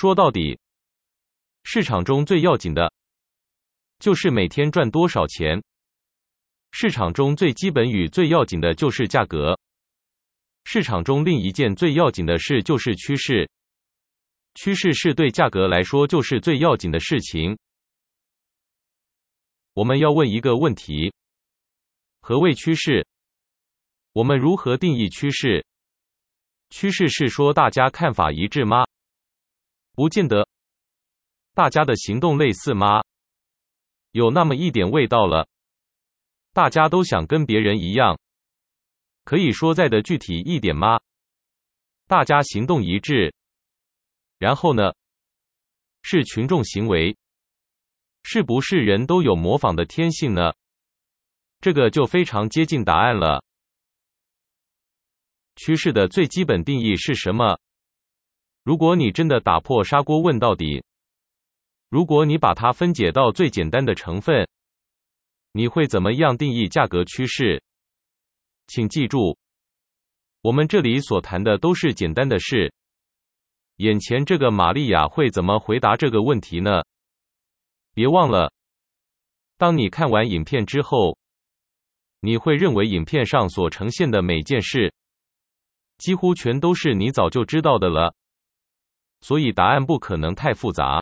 说到底，市场中最要紧的，就是每天赚多少钱。市场中最基本与最要紧的就是价格。市场中另一件最要紧的事就是趋势。趋势是对价格来说就是最要紧的事情。我们要问一个问题：何谓趋势？我们如何定义趋势？趋势是说大家看法一致吗？不见得。大家的行动类似吗？有那么一点味道了。大家都想跟别人一样。可以说再的具体一点吗？大家行动一致。然后呢？是群众行为。是不是人都有模仿的天性呢？这个就非常接近答案了。趋势的最基本定义是什么？如果你真的打破砂锅问到底，如果你把它分解到最简单的成分，你会怎么样定义价格趋势？请记住，我们这里所谈的都是简单的事。眼前这个玛利亚会怎么回答这个问题呢？别忘了，当你看完影片之后，你会认为影片上所呈现的每件事，几乎全都是你早就知道的了。所以答案不可能太复杂。